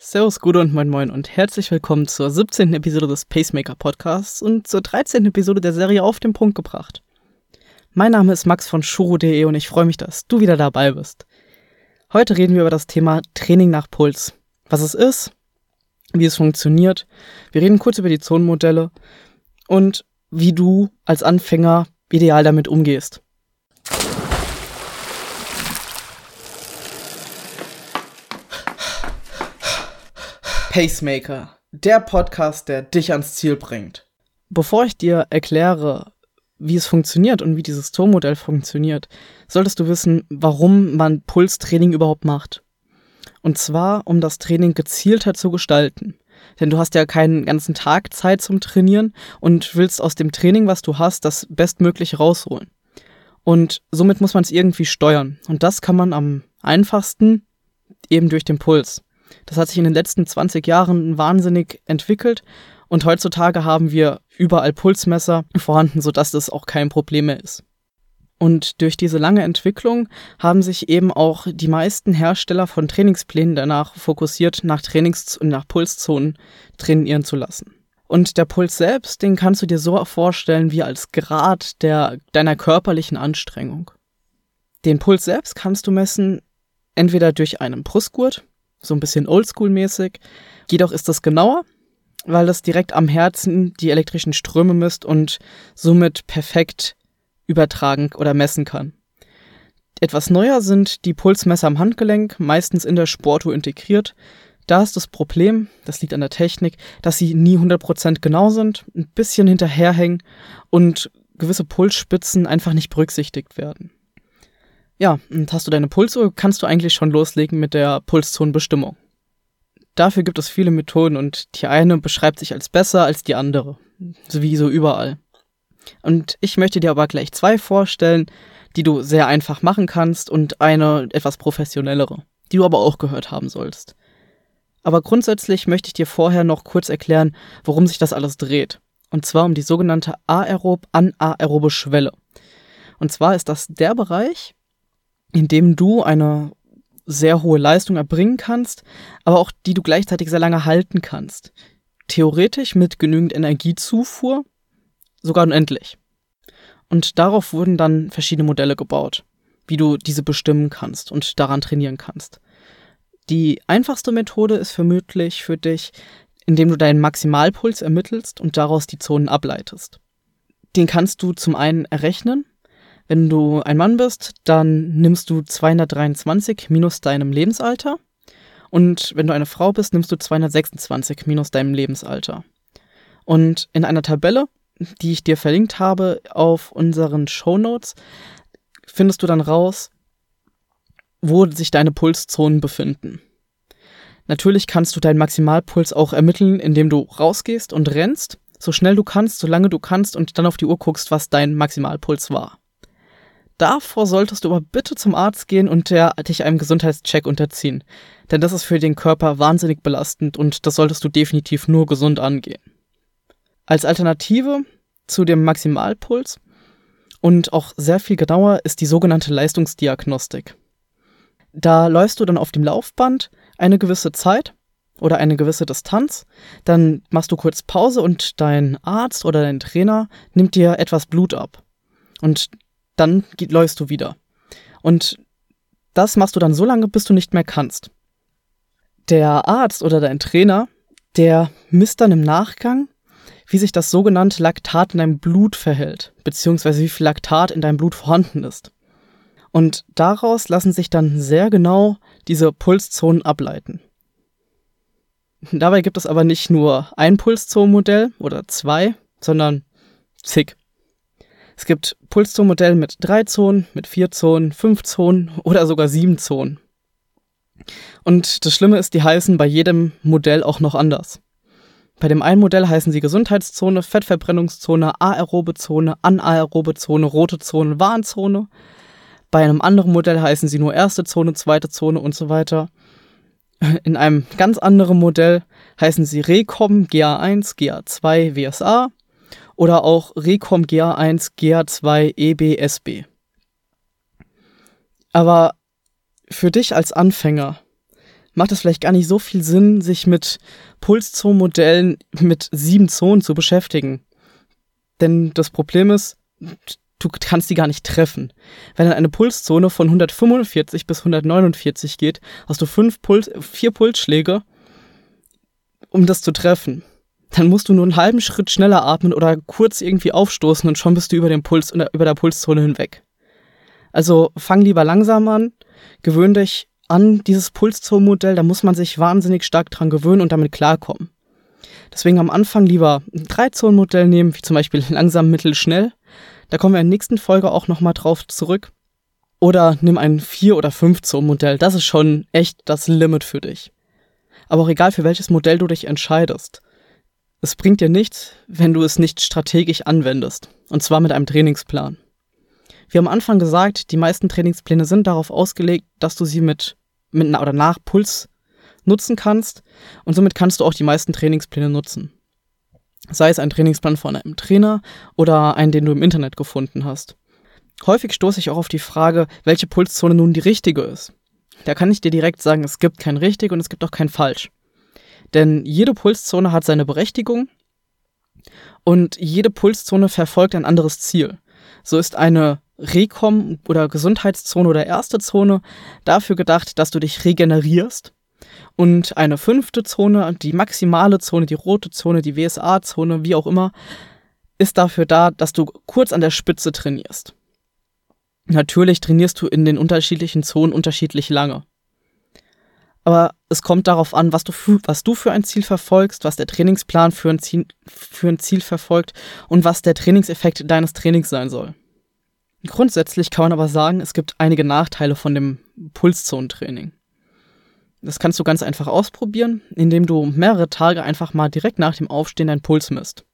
Servus, Gude und Moin Moin und herzlich willkommen zur 17. Episode des Pacemaker Podcasts und zur 13. Episode der Serie Auf den Punkt gebracht. Mein Name ist Max von Shuro.de und ich freue mich, dass du wieder dabei bist. Heute reden wir über das Thema Training nach Puls. Was es ist, wie es funktioniert. Wir reden kurz über die Zonenmodelle und wie du als Anfänger ideal damit umgehst. Pacemaker, der Podcast, der dich ans Ziel bringt. Bevor ich dir erkläre, wie es funktioniert und wie dieses Tonmodell funktioniert, solltest du wissen, warum man Pulstraining überhaupt macht. Und zwar, um das Training gezielter zu gestalten. Denn du hast ja keinen ganzen Tag Zeit zum Trainieren und willst aus dem Training, was du hast, das bestmöglich rausholen. Und somit muss man es irgendwie steuern. Und das kann man am einfachsten eben durch den Puls. Das hat sich in den letzten 20 Jahren wahnsinnig entwickelt und heutzutage haben wir überall Pulsmesser vorhanden, sodass das auch kein Problem mehr ist. Und durch diese lange Entwicklung haben sich eben auch die meisten Hersteller von Trainingsplänen danach fokussiert, nach Trainings- und nach Pulszonen trainieren zu lassen. Und der Puls selbst, den kannst du dir so vorstellen wie als Grad der, deiner körperlichen Anstrengung. Den Puls selbst kannst du messen entweder durch einen Brustgurt, so ein bisschen oldschool-mäßig. Jedoch ist das genauer, weil das direkt am Herzen die elektrischen Ströme misst und somit perfekt übertragen oder messen kann. Etwas neuer sind die Pulsmesser am Handgelenk, meistens in der Sportuhr integriert. Da ist das Problem, das liegt an der Technik, dass sie nie 100% genau sind, ein bisschen hinterherhängen und gewisse Pulsspitzen einfach nicht berücksichtigt werden. Ja, und hast du deine Pulsuhr, kannst du eigentlich schon loslegen mit der Pulszonenbestimmung. Dafür gibt es viele Methoden und die eine beschreibt sich als besser als die andere, wie so überall. Und ich möchte dir aber gleich zwei vorstellen, die du sehr einfach machen kannst und eine etwas professionellere, die du aber auch gehört haben sollst. Aber grundsätzlich möchte ich dir vorher noch kurz erklären, worum sich das alles dreht. Und zwar um die sogenannte aerob-anaerobe Schwelle. Und zwar ist das der Bereich, indem du eine sehr hohe Leistung erbringen kannst, aber auch die du gleichzeitig sehr lange halten kannst. Theoretisch mit genügend Energiezufuhr, sogar unendlich. Und darauf wurden dann verschiedene Modelle gebaut, wie du diese bestimmen kannst und daran trainieren kannst. Die einfachste Methode ist vermutlich für dich, indem du deinen Maximalpuls ermittelst und daraus die Zonen ableitest. Den kannst du zum einen errechnen wenn du ein Mann bist, dann nimmst du 223 minus deinem Lebensalter. Und wenn du eine Frau bist, nimmst du 226 minus deinem Lebensalter. Und in einer Tabelle, die ich dir verlinkt habe auf unseren Show Notes, findest du dann raus, wo sich deine Pulszonen befinden. Natürlich kannst du deinen Maximalpuls auch ermitteln, indem du rausgehst und rennst, so schnell du kannst, solange du kannst und dann auf die Uhr guckst, was dein Maximalpuls war. Davor solltest du aber bitte zum Arzt gehen und der dich einem Gesundheitscheck unterziehen. Denn das ist für den Körper wahnsinnig belastend und das solltest du definitiv nur gesund angehen. Als Alternative zu dem Maximalpuls und auch sehr viel genauer ist die sogenannte Leistungsdiagnostik. Da läufst du dann auf dem Laufband eine gewisse Zeit oder eine gewisse Distanz, dann machst du kurz Pause und dein Arzt oder dein Trainer nimmt dir etwas Blut ab. Und dann läufst du wieder. Und das machst du dann so lange, bis du nicht mehr kannst. Der Arzt oder dein Trainer, der misst dann im Nachgang, wie sich das sogenannte Laktat in deinem Blut verhält, beziehungsweise wie viel Laktat in deinem Blut vorhanden ist. Und daraus lassen sich dann sehr genau diese Pulszonen ableiten. Dabei gibt es aber nicht nur ein Pulszonenmodell oder zwei, sondern zig. Es gibt Pulszonenmodelle mit drei Zonen, mit vier Zonen, fünf Zonen oder sogar sieben Zonen. Und das Schlimme ist, die heißen bei jedem Modell auch noch anders. Bei dem einen Modell heißen sie Gesundheitszone, Fettverbrennungszone, aerobe Zone, anaerobe Zone, rote Zone, Warnzone. Bei einem anderen Modell heißen sie nur erste Zone, zweite Zone und so weiter. In einem ganz anderen Modell heißen sie Recom, GA1, GA2, WSA oder auch Recom GA1, GA2, EBSB. Aber für dich als Anfänger macht es vielleicht gar nicht so viel Sinn, sich mit Pulszonenmodellen mit sieben Zonen zu beschäftigen. Denn das Problem ist, du kannst die gar nicht treffen. Wenn dann eine Pulszone von 145 bis 149 geht, hast du fünf Puls, vier Pulsschläge, um das zu treffen. Dann musst du nur einen halben Schritt schneller atmen oder kurz irgendwie aufstoßen und schon bist du über den Puls, über der Pulszone hinweg. Also fang lieber langsam an, gewöhn dich an dieses Pulszonenmodell, da muss man sich wahnsinnig stark dran gewöhnen und damit klarkommen. Deswegen am Anfang lieber ein Dreizonenmodell nehmen, wie zum Beispiel langsam, mittel, schnell. Da kommen wir in der nächsten Folge auch nochmal drauf zurück. Oder nimm ein Vier- oder Fünf-Zonen-Modell. Das ist schon echt das Limit für dich. Aber auch egal, für welches Modell du dich entscheidest. Es bringt dir nichts, wenn du es nicht strategisch anwendest. Und zwar mit einem Trainingsplan. Wie am Anfang gesagt, die meisten Trainingspläne sind darauf ausgelegt, dass du sie mit, mit oder nach Puls nutzen kannst und somit kannst du auch die meisten Trainingspläne nutzen. Sei es ein Trainingsplan von einem Trainer oder einen, den du im Internet gefunden hast. Häufig stoße ich auch auf die Frage, welche Pulszone nun die richtige ist. Da kann ich dir direkt sagen, es gibt kein richtig und es gibt auch kein falsch. Denn jede Pulszone hat seine Berechtigung und jede Pulszone verfolgt ein anderes Ziel. So ist eine Rekom oder Gesundheitszone oder erste Zone dafür gedacht, dass du dich regenerierst und eine fünfte Zone, die maximale Zone, die rote Zone, die WSA-Zone, wie auch immer, ist dafür da, dass du kurz an der Spitze trainierst. Natürlich trainierst du in den unterschiedlichen Zonen unterschiedlich lange. Aber es kommt darauf an, was du, für, was du für ein Ziel verfolgst, was der Trainingsplan für ein, Ziel, für ein Ziel verfolgt und was der Trainingseffekt deines Trainings sein soll. Grundsätzlich kann man aber sagen, es gibt einige Nachteile von dem Pulszonentraining. Das kannst du ganz einfach ausprobieren, indem du mehrere Tage einfach mal direkt nach dem Aufstehen deinen Puls misst.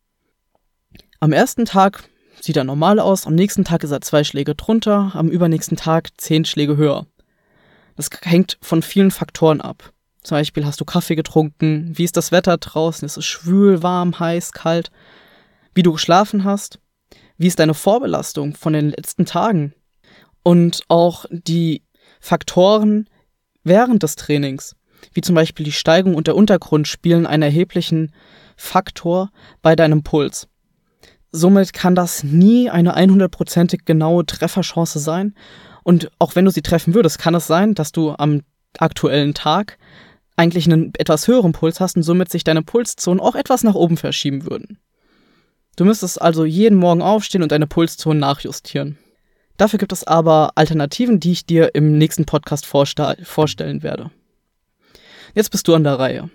Am ersten Tag sieht er normal aus, am nächsten Tag ist er zwei Schläge drunter, am übernächsten Tag zehn Schläge höher. Das hängt von vielen Faktoren ab. Zum Beispiel hast du Kaffee getrunken, wie ist das Wetter draußen, ist es schwül, warm, heiß, kalt, wie du geschlafen hast, wie ist deine Vorbelastung von den letzten Tagen und auch die Faktoren, während des Trainings, wie zum Beispiel die Steigung und der Untergrund, spielen einen erheblichen Faktor bei deinem Puls. Somit kann das nie eine 100%ig genaue Trefferchance sein. Und auch wenn du sie treffen würdest, kann es sein, dass du am aktuellen Tag eigentlich einen etwas höheren Puls hast und somit sich deine Pulszonen auch etwas nach oben verschieben würden. Du müsstest also jeden Morgen aufstehen und deine Pulszonen nachjustieren. Dafür gibt es aber Alternativen, die ich dir im nächsten Podcast vorstellen werde. Jetzt bist du an der Reihe.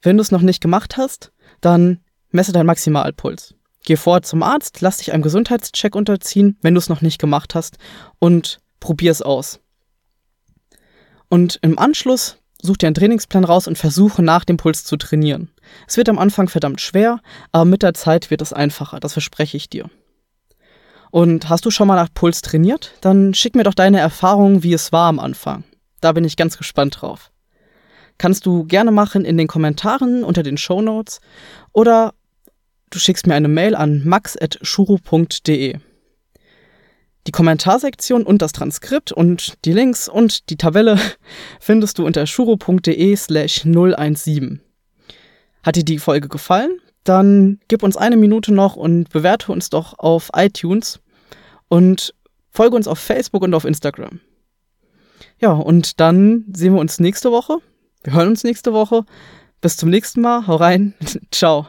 Wenn du es noch nicht gemacht hast, dann messe deinen Maximalpuls. Geh vor zum Arzt, lass dich einem Gesundheitscheck unterziehen, wenn du es noch nicht gemacht hast, und probier es aus. Und im Anschluss such dir einen Trainingsplan raus und versuche nach dem Puls zu trainieren. Es wird am Anfang verdammt schwer, aber mit der Zeit wird es einfacher, das verspreche ich dir. Und hast du schon mal nach Puls trainiert? Dann schick mir doch deine Erfahrungen, wie es war am Anfang. Da bin ich ganz gespannt drauf. Kannst du gerne machen in den Kommentaren unter den Show Notes oder du schickst mir eine Mail an max.shuru.de. Die Kommentarsektion und das Transkript und die Links und die Tabelle findest du unter shuro.de slash 017. Hat dir die Folge gefallen? Dann gib uns eine Minute noch und bewerte uns doch auf iTunes und folge uns auf Facebook und auf Instagram. Ja, und dann sehen wir uns nächste Woche. Wir hören uns nächste Woche. Bis zum nächsten Mal. Hau rein. Ciao.